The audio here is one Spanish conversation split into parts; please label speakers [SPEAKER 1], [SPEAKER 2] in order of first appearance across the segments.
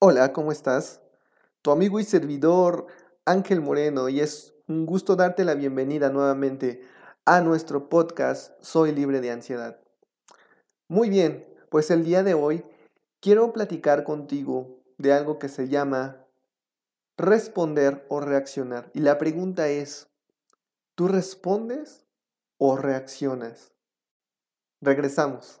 [SPEAKER 1] Hola, ¿cómo estás? Tu amigo y servidor Ángel Moreno y es un gusto darte la bienvenida nuevamente a nuestro podcast Soy libre de ansiedad. Muy bien, pues el día de hoy quiero platicar contigo de algo que se llama responder o reaccionar. Y la pregunta es, ¿tú respondes o reaccionas? Regresamos.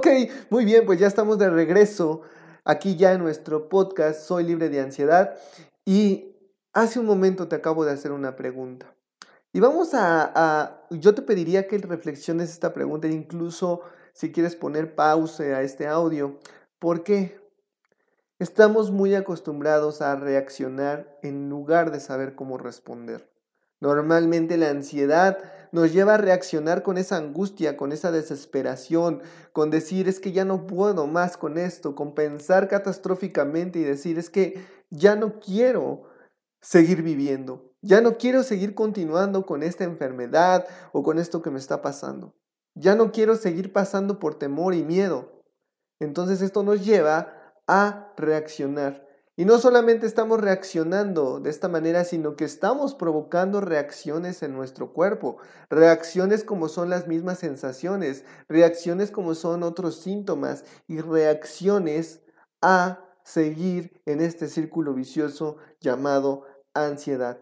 [SPEAKER 1] Ok, muy bien, pues ya estamos de regreso aquí ya en nuestro podcast Soy libre de ansiedad y hace un momento te acabo de hacer una pregunta. Y vamos a, yo te pediría que reflexiones esta pregunta, incluso si quieres poner pausa a este audio. ¿Por qué? Estamos muy acostumbrados a reaccionar en lugar de saber cómo responder. Normalmente la ansiedad nos lleva a reaccionar con esa angustia, con esa desesperación, con decir es que ya no puedo más con esto, con pensar catastróficamente y decir es que ya no quiero seguir viviendo, ya no quiero seguir continuando con esta enfermedad o con esto que me está pasando, ya no quiero seguir pasando por temor y miedo. Entonces esto nos lleva a reaccionar. Y no solamente estamos reaccionando de esta manera, sino que estamos provocando reacciones en nuestro cuerpo. Reacciones como son las mismas sensaciones, reacciones como son otros síntomas y reacciones a seguir en este círculo vicioso llamado ansiedad.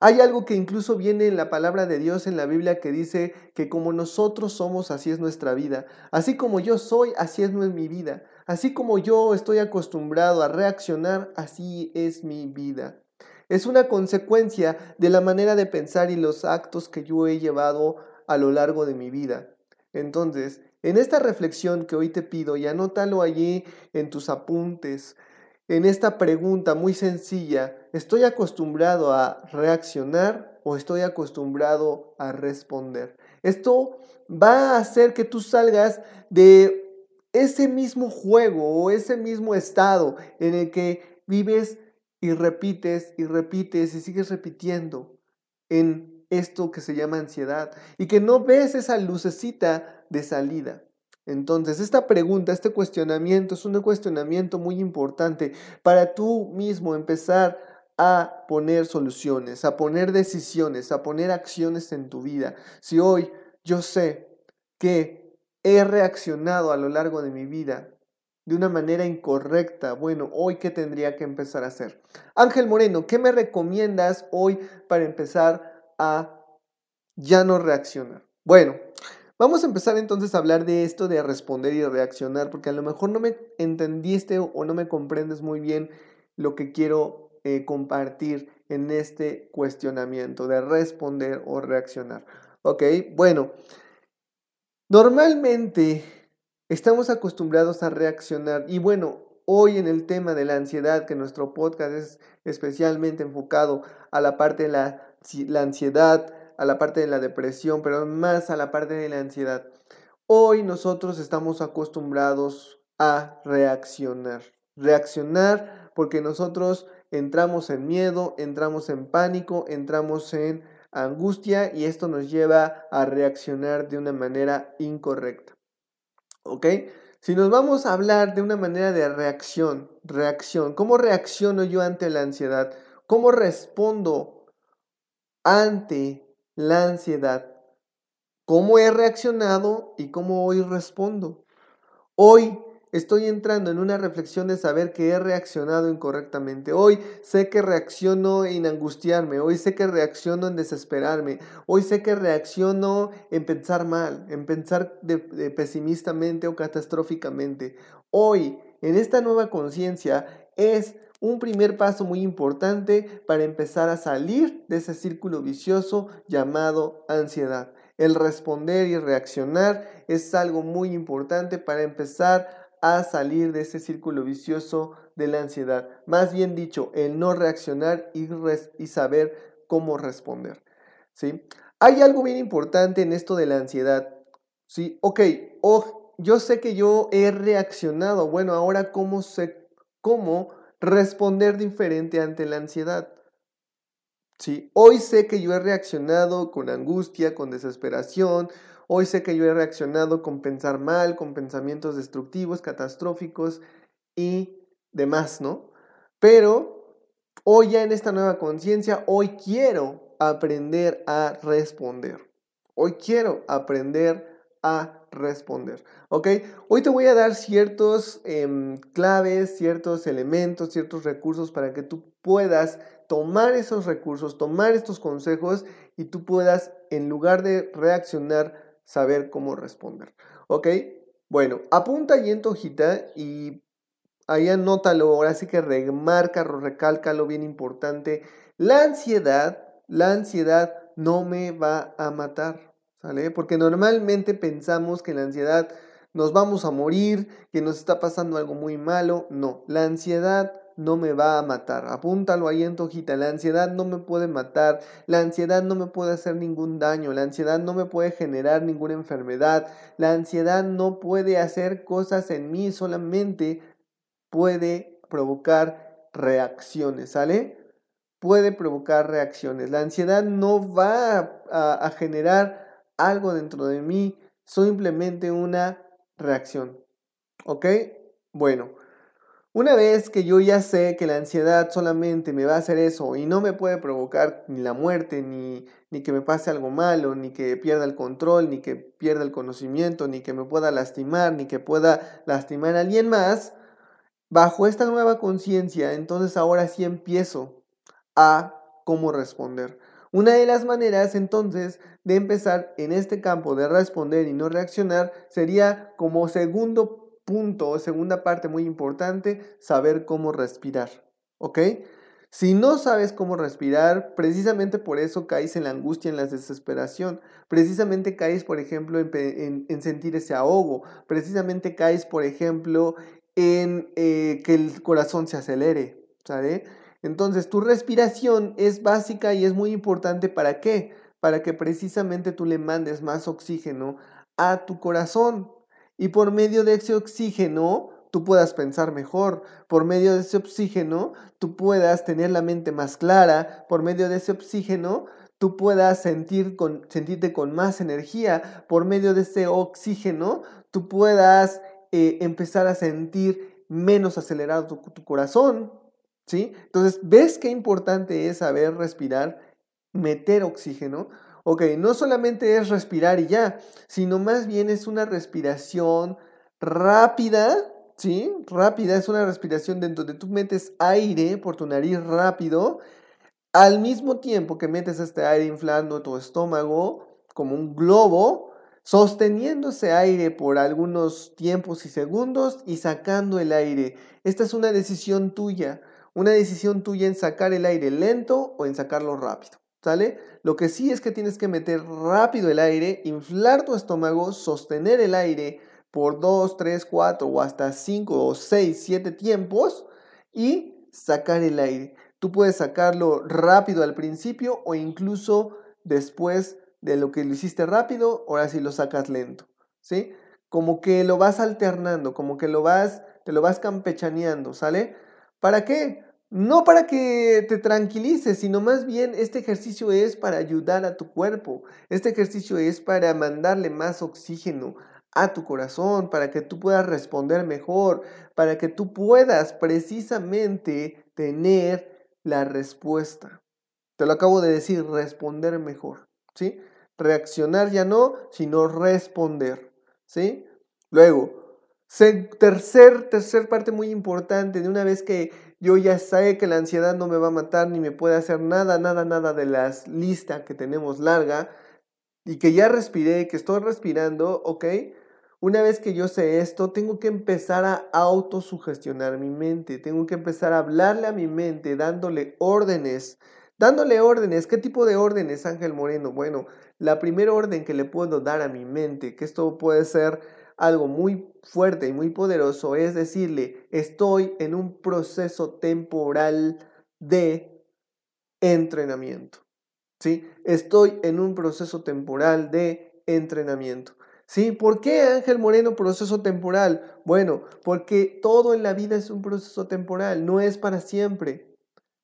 [SPEAKER 1] Hay algo que incluso viene en la palabra de Dios en la Biblia que dice que como nosotros somos, así es nuestra vida. Así como yo soy, así es mi vida. Así como yo estoy acostumbrado a reaccionar, así es mi vida. Es una consecuencia de la manera de pensar y los actos que yo he llevado a lo largo de mi vida. Entonces, en esta reflexión que hoy te pido, y anótalo allí en tus apuntes, en esta pregunta muy sencilla, ¿estoy acostumbrado a reaccionar o estoy acostumbrado a responder? Esto va a hacer que tú salgas de ese mismo juego o ese mismo estado en el que vives y repites y repites y sigues repitiendo en esto que se llama ansiedad y que no ves esa lucecita de salida. Entonces, esta pregunta, este cuestionamiento es un cuestionamiento muy importante para tú mismo empezar a poner soluciones, a poner decisiones, a poner acciones en tu vida. Si hoy yo sé que he reaccionado a lo largo de mi vida de una manera incorrecta, bueno, hoy qué tendría que empezar a hacer. Ángel Moreno, ¿qué me recomiendas hoy para empezar a ya no reaccionar? Bueno, Vamos a empezar entonces a hablar de esto de responder y reaccionar, porque a lo mejor no me entendiste o no me comprendes muy bien lo que quiero eh, compartir en este cuestionamiento de responder o reaccionar. Ok, bueno, normalmente estamos acostumbrados a reaccionar y bueno, hoy en el tema de la ansiedad, que nuestro podcast es especialmente enfocado a la parte de la, ansiedad, a la parte de la depresión, pero más a la parte de la ansiedad. Hoy nosotros estamos acostumbrados a reaccionar. Reaccionar porque nosotros entramos en miedo, entramos en pánico, entramos en angustia y esto nos lleva a reaccionar de una manera incorrecta. ¿Ok? Si nos vamos a hablar de una manera de reacción, reacción, ¿cómo reacciono yo ante la ansiedad? ¿Cómo respondo ante la ansiedad, cómo he reaccionado y cómo hoy respondo. Hoy estoy entrando en una reflexión de saber que he reaccionado incorrectamente. Hoy sé que reacciono en angustiarme, hoy sé que reacciono en desesperarme, hoy sé que reacciono en pensar mal, en pensar pesimistamente o catastróficamente. Hoy, en esta nueva conciencia, es un primer paso muy importante para empezar a salir de ese círculo vicioso llamado ansiedad. El responder y reaccionar es algo muy importante para empezar a salir de ese círculo vicioso de la ansiedad. Más bien dicho, el no reaccionar y, saber cómo responder. ¿sí? Hay algo bien importante en esto de la ansiedad. ¿sí? Ok, oh, yo sé que yo he reaccionado. Bueno, ahora cómo sé cómo responder diferente ante la ansiedad. Sí, hoy sé que yo he reaccionado con angustia, con desesperación. Hoy sé que yo he reaccionado con pensar mal, con pensamientos destructivos, catastróficos y demás, ¿no? Pero hoy ya en esta nueva conciencia, hoy quiero aprender a responder. Hoy quiero aprender a responder. ¿Ok? Hoy te voy a dar ciertos em, claves, ciertos elementos, ciertos recursos para que tú puedas tomar esos recursos, tomar estos consejos y tú puedas, en lugar de reaccionar, saber cómo responder. ¿Ok? Bueno, apunta ahí en tu hojita y ahí anótalo, ahora sí que remárcalo, recálcalo, bien importante. La ansiedad, la ansiedad no me va a matar, ¿sale? Porque normalmente pensamos que la ansiedad nos vamos a morir, que nos está pasando algo muy malo. No, la ansiedad no me va a matar. Apúntalo ahí en tu hojita. La ansiedad no me puede matar. La ansiedad no me puede hacer ningún daño. La ansiedad no me puede generar ninguna enfermedad. La ansiedad no puede hacer cosas en mí. Solamente puede provocar reacciones. ¿Sale? Puede provocar reacciones. La ansiedad no va a, a generar algo dentro de mí. Simplemente una reacción. ¿Ok? Bueno. Una vez que yo ya sé que la ansiedad solamente me va a hacer eso y no me puede provocar ni la muerte, ni, ni que me pase algo malo, ni que pierda el control, ni que pierda el conocimiento, ni que me pueda lastimar, ni que pueda lastimar a alguien más, bajo esta nueva conciencia, entonces ahora sí empiezo a cómo responder. Una de las maneras entonces de empezar en este campo de responder y no reaccionar sería como segundo punto, segunda parte muy importante, saber cómo respirar. ¿Ok? Si no sabes cómo respirar, precisamente por eso caes en la angustia, en la desesperación. Precisamente caes, por ejemplo, en, sentir ese ahogo. Precisamente caes, por ejemplo, en eh, que el corazón se acelere. ¿Sabe? Entonces, tu respiración es básica y es muy importante. ¿Para qué? Para que precisamente tú le mandes más oxígeno a tu corazón y por medio de ese oxígeno tú puedas pensar mejor, por medio de ese oxígeno tú puedas tener la mente más clara, por medio de ese oxígeno tú puedas sentir sentirte con más energía, por medio de ese oxígeno tú puedas eh, empezar a sentir menos acelerado tu, tu corazón, ¿sí? Entonces, ¿ves qué importante es saber respirar, meter oxígeno? Ok, no solamente es respirar y ya, sino más bien es una respiración rápida, ¿sí? Rápida, es una respiración de donde tú metes aire por tu nariz rápido, al mismo tiempo que metes este aire inflando tu estómago como un globo, sosteniendo ese aire por algunos tiempos y segundos y sacando el aire. Esta es una decisión tuya, una decisión tuya en sacar el aire lento o en sacarlo rápido. ¿Sale? Lo que sí es que tienes que meter rápido el aire, inflar tu estómago, sostener el aire por 2, 3, 4 o hasta 5 o 6, 7 tiempos y sacar el aire. Tú puedes sacarlo rápido al principio o incluso después de lo que lo hiciste rápido, ahora sí lo sacas lento, ¿sí? Como que lo vas alternando, como que lo vas, te lo vas campechaneando, ¿sale? ¿Para qué? No para que te tranquilices, sino más bien este ejercicio es para ayudar a tu cuerpo. Este ejercicio es para mandarle más oxígeno a tu corazón, para que tú puedas responder mejor, para que tú puedas precisamente tener la respuesta. Te lo acabo de decir, responder mejor, ¿sí? Reaccionar ya no, sino responder, ¿sí? Luego, tercer, tercer parte muy importante, de una vez que yo ya sé que la ansiedad no me va a matar ni me puede hacer nada, nada, nada de las listas que tenemos larga y que ya respiré, que estoy respirando, ¿ok? Una vez que yo sé esto, tengo que empezar a autosugestionar mi mente, tengo que empezar a hablarle a mi mente, dándole órdenes, Dándole órdenes, ¿qué tipo de órdenes, Ángel Moreno? Bueno, la primera orden que le puedo dar a mi mente, que esto puede ser algo muy fuerte y muy poderoso, es decirle, estoy en un proceso temporal de entrenamiento. ¿Sí? Estoy en un proceso temporal de entrenamiento. ¿Sí? ¿Por qué Ángel Moreno proceso temporal? Bueno, porque todo en la vida es un proceso temporal, no es para siempre.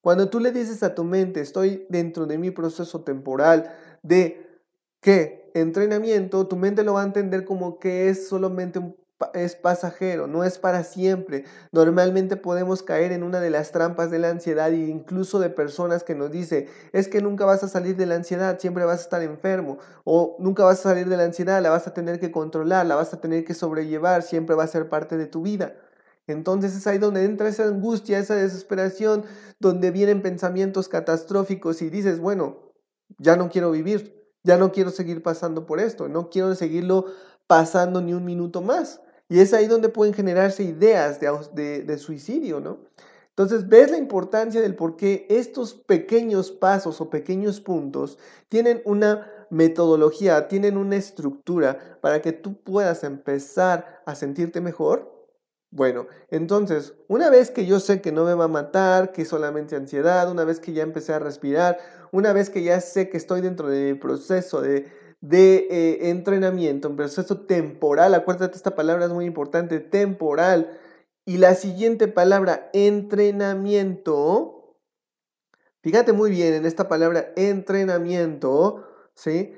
[SPEAKER 1] Cuando tú le dices a tu mente, estoy dentro de mi proceso temporal de qué? Entrenamiento, tu mente lo va a entender como que es solamente un es pasajero, no es para siempre. Normalmente podemos caer en una de las trampas de la ansiedad e incluso de personas que nos dice, es que nunca vas a salir de la ansiedad, siempre vas a estar enfermo o nunca vas a salir de la ansiedad, la vas a tener que controlar, la vas a tener que sobrellevar, siempre va a ser parte de tu vida. Entonces es ahí donde entra esa angustia, esa desesperación, donde vienen pensamientos catastróficos y dices, bueno, ya no quiero vivir, ya no quiero seguir pasando por esto, no quiero seguirlo pasando ni un minuto más. Y es ahí donde pueden generarse ideas de, suicidio, ¿no? Entonces, ves la importancia del por qué estos pequeños pasos o pequeños puntos tienen una metodología, tienen una estructura para que tú puedas empezar a sentirte mejor. Bueno, entonces, una vez que yo sé que no me va a matar, que solamente ansiedad, una vez que ya empecé a respirar, una vez que ya sé que estoy dentro del proceso de de eh, entrenamiento, un proceso temporal. Acuérdate, esta palabra es muy importante, temporal. Y la siguiente palabra, entrenamiento. Fíjate muy bien en esta palabra, entrenamiento, ¿sí?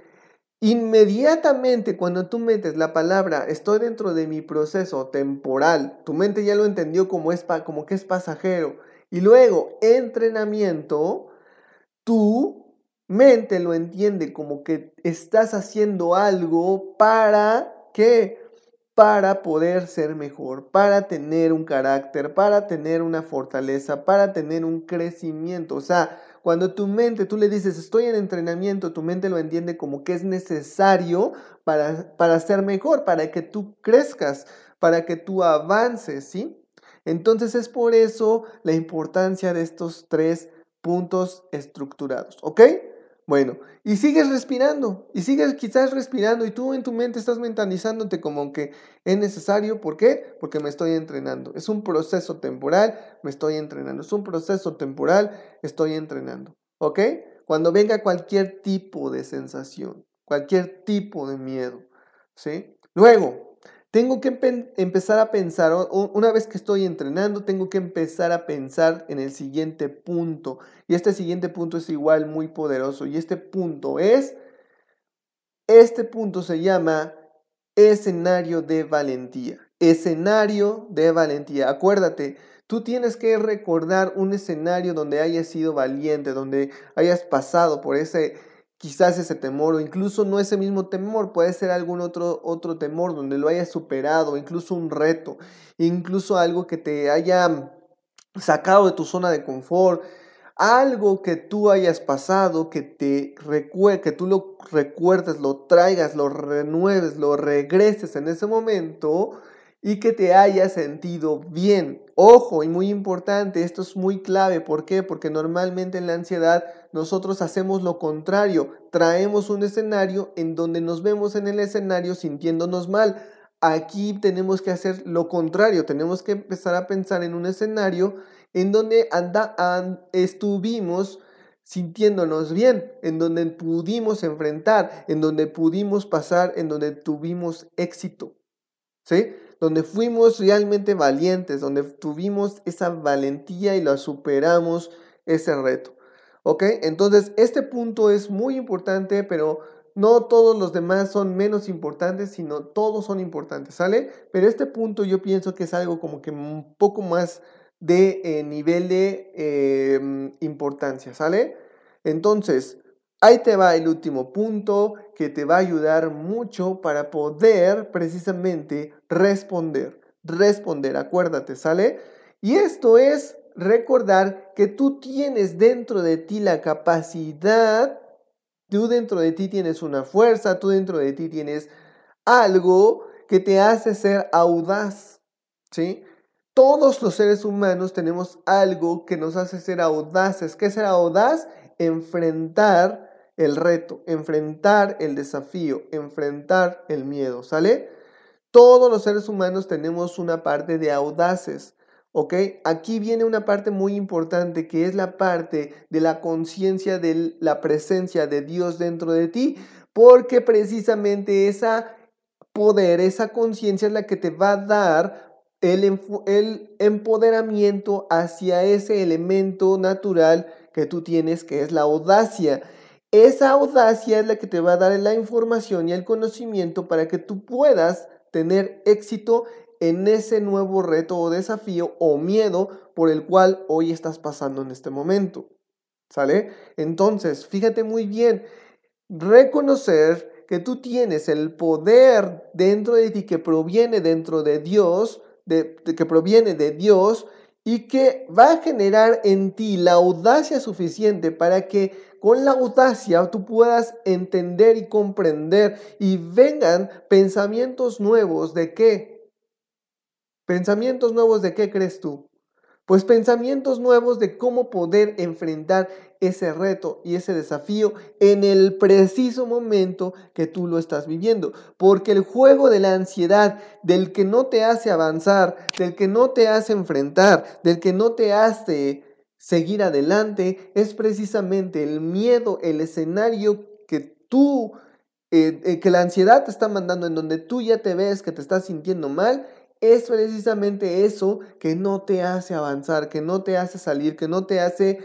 [SPEAKER 1] Inmediatamente cuando tú metes la palabra estoy dentro de mi proceso temporal, tu mente ya lo entendió como, es, como que es pasajero. Y luego, entrenamiento, tú mente lo entiende como que estás haciendo algo para qué? Para poder ser mejor, para tener un carácter, para tener una fortaleza, para tener un crecimiento. O sea, cuando tu mente, tú le dices, estoy en entrenamiento, tu mente lo entiende como que es necesario para, para ser mejor, para que tú crezcas, para que tú avances, ¿sí? Entonces es por eso la importancia de estos tres puntos estructurados, ¿ok? Bueno, y sigues respirando, y sigues quizás respirando, y tú en tu mente estás mentalizándote como que es necesario, ¿por qué? Porque me estoy entrenando. Es un proceso temporal, me estoy entrenando. Es un proceso temporal, estoy entrenando. ¿Ok? Cuando venga cualquier tipo de sensación, cualquier tipo de miedo, ¿sí? Luego, tengo que empezar a pensar, una vez que estoy entrenando, tengo que empezar a pensar en el siguiente punto. Y este siguiente punto es igual muy poderoso. Y este punto es, este punto se llama escenario de valentía. Escenario de valentía. Acuérdate, tú tienes que recordar un escenario donde hayas sido valiente, donde hayas pasado por ese quizás ese temor o incluso no ese mismo temor, puede ser algún otro, otro temor donde lo hayas superado, incluso un reto, incluso algo que te haya sacado de tu zona de confort, algo que tú hayas pasado, que te recuerde, que tú lo recuerdes, lo traigas, lo renueves, lo regreses en ese momento y que te hayas sentido bien. Ojo, y muy importante, esto es muy clave. ¿Por qué? Porque normalmente en la ansiedad nosotros hacemos lo contrario. Traemos un escenario en donde nos vemos en el escenario sintiéndonos mal. Aquí tenemos que hacer lo contrario. Tenemos que empezar a pensar en un escenario en donde anda, estuvimos sintiéndonos bien, en donde pudimos enfrentar, en donde pudimos pasar, en donde tuvimos éxito. ¿Sí? donde fuimos realmente valientes, donde tuvimos esa valentía y la superamos ese reto. ¿Ok? Entonces, este punto es muy importante, pero no todos los demás son menos importantes, sino todos son importantes, ¿sale? Pero este punto yo pienso que es algo como que un poco más de eh, nivel de em, importancia, ¿sale? Entonces, Ahí te va el último punto que te va a ayudar mucho para poder precisamente responder. Responder, acuérdate, ¿sale? Y esto es recordar que tú tienes dentro de ti la capacidad, tú dentro de ti tienes una fuerza, tú dentro de ti tienes algo que te hace ser audaz, ¿sí? Todos los seres humanos tenemos algo que nos hace ser audaces. ¿Qué es ser audaz? enfrentar el reto, enfrentar el desafío, enfrentar el miedo, ¿sale? Todos los seres humanos tenemos una parte de audaces, ¿ok? Aquí viene una parte muy importante que es la parte de la conciencia de la presencia de Dios dentro de ti, porque precisamente esa poder, esa conciencia es la que te va a dar el, el, empoderamiento hacia ese elemento natural que tú tienes, que es la audacia. Esa audacia es la que te va a dar la información y el conocimiento para que tú puedas tener éxito en ese nuevo reto o desafío o miedo por el cual hoy estás pasando en este momento. ¿Sale? Entonces, fíjate muy bien, reconocer que tú tienes el poder dentro de ti que proviene dentro de Dios, de, que proviene de Dios y que va a generar en ti la audacia suficiente para que con la audacia tú puedas entender y comprender y vengan pensamientos nuevos de qué. Pensamientos nuevos de qué crees tú. Pues pensamientos nuevos de cómo poder enfrentar ese reto y ese desafío en el preciso momento que tú lo estás viviendo. Porque el juego de la ansiedad, del que no te hace avanzar, del que no te hace enfrentar, del que no te hace seguir adelante, es precisamente el miedo, el escenario que tú, eh, eh, que la ansiedad te está mandando, en donde tú ya te ves que te estás sintiendo mal es precisamente eso que no te hace avanzar, que no te hace salir, que no te hace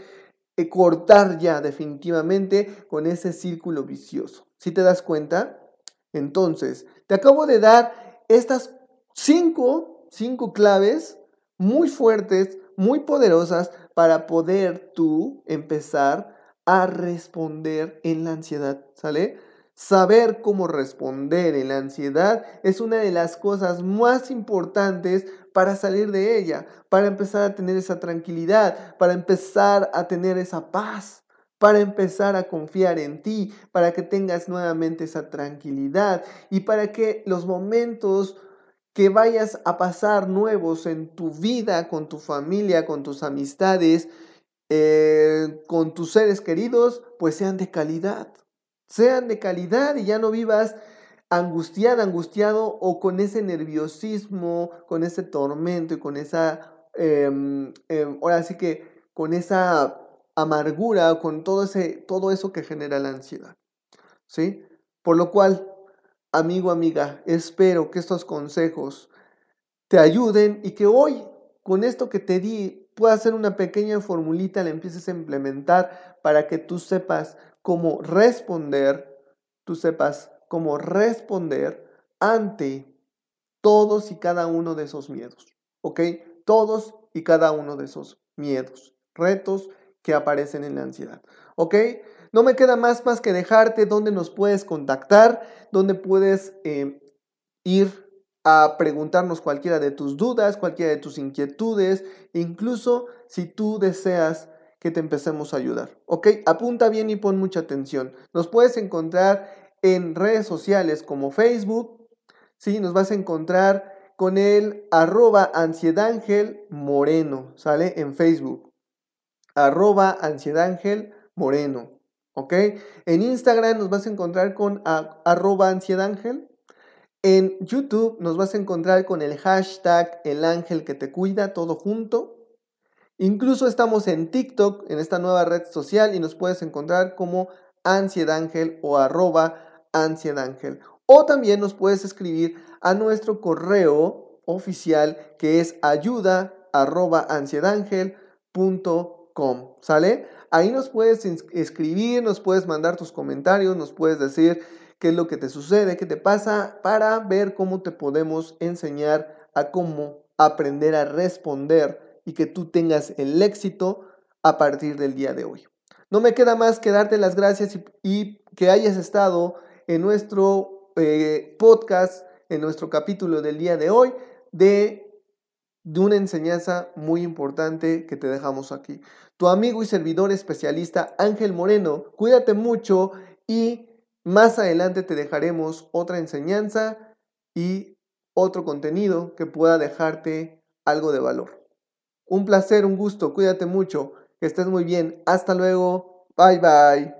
[SPEAKER 1] eh, cortar ya definitivamente con ese círculo vicioso. ¿Si te das cuenta? Entonces, te acabo de dar estas cinco, cinco claves muy fuertes, muy poderosas para poder tú empezar a responder en la ansiedad, ¿sale? Saber cómo responder en la ansiedad es una de las cosas más importantes para salir de ella, para empezar a tener esa tranquilidad, para empezar a tener esa paz, para empezar a confiar en ti, para que tengas nuevamente esa tranquilidad y para que los momentos que vayas a pasar nuevos en tu vida, con tu familia, con tus amistades, eh, con tus seres queridos, pues sean de calidad sean de calidad y ya no vivas angustiada, angustiado o con ese nerviosismo, con ese tormento y con esa, em, em, ahora sí que con esa amargura, con todo, ese, todo eso que genera la ansiedad. ¿Sí? Por lo cual, amigo, amiga, espero que estos consejos te ayuden y que hoy, con esto que te di, puedas hacer una pequeña formulita, la empieces a implementar para que tú sepas cómo responder, tú sepas cómo responder ante todos y cada uno de esos miedos, ¿ok? Todos y cada uno de esos miedos, retos que aparecen en la ansiedad, ¿ok? No me queda más más que dejarte donde nos puedes contactar, donde puedes eh, ir a preguntarnos cualquiera de tus dudas, cualquiera de tus inquietudes, incluso si tú deseas que te empecemos a ayudar. ¿Ok? Apunta bien y pon mucha atención. Nos puedes encontrar en redes sociales como Facebook. Sí, nos vas a encontrar con el arroba moreno. ¿Sale? En Facebook. Arroba ansiedángel moreno. ¿Ok? En Instagram nos vas a encontrar con ansiedángel. En YouTube nos vas a encontrar con el hashtag el ángel que te cuida, todo junto. Incluso estamos en TikTok, en esta nueva red social, y nos puedes encontrar como Ángel o arroba Ángel. O también nos puedes escribir a nuestro correo oficial que es ayuda arroba ¿Sale? Ahí nos puedes escribir, nos puedes mandar tus comentarios, nos puedes decir qué es lo que te sucede, qué te pasa, para ver cómo te podemos enseñar a cómo aprender a responder y que tú tengas el éxito a partir del día de hoy. No me queda más que darte las gracias y, que hayas estado en nuestro eh, podcast, en nuestro capítulo del día de hoy, de, de una enseñanza muy importante que te dejamos aquí. Tu amigo y servidor especialista Ángel Moreno, cuídate mucho y más adelante te dejaremos otra enseñanza y otro contenido que pueda dejarte algo de valor. Un placer, un gusto, cuídate mucho, que estés muy bien. Hasta luego. Bye bye.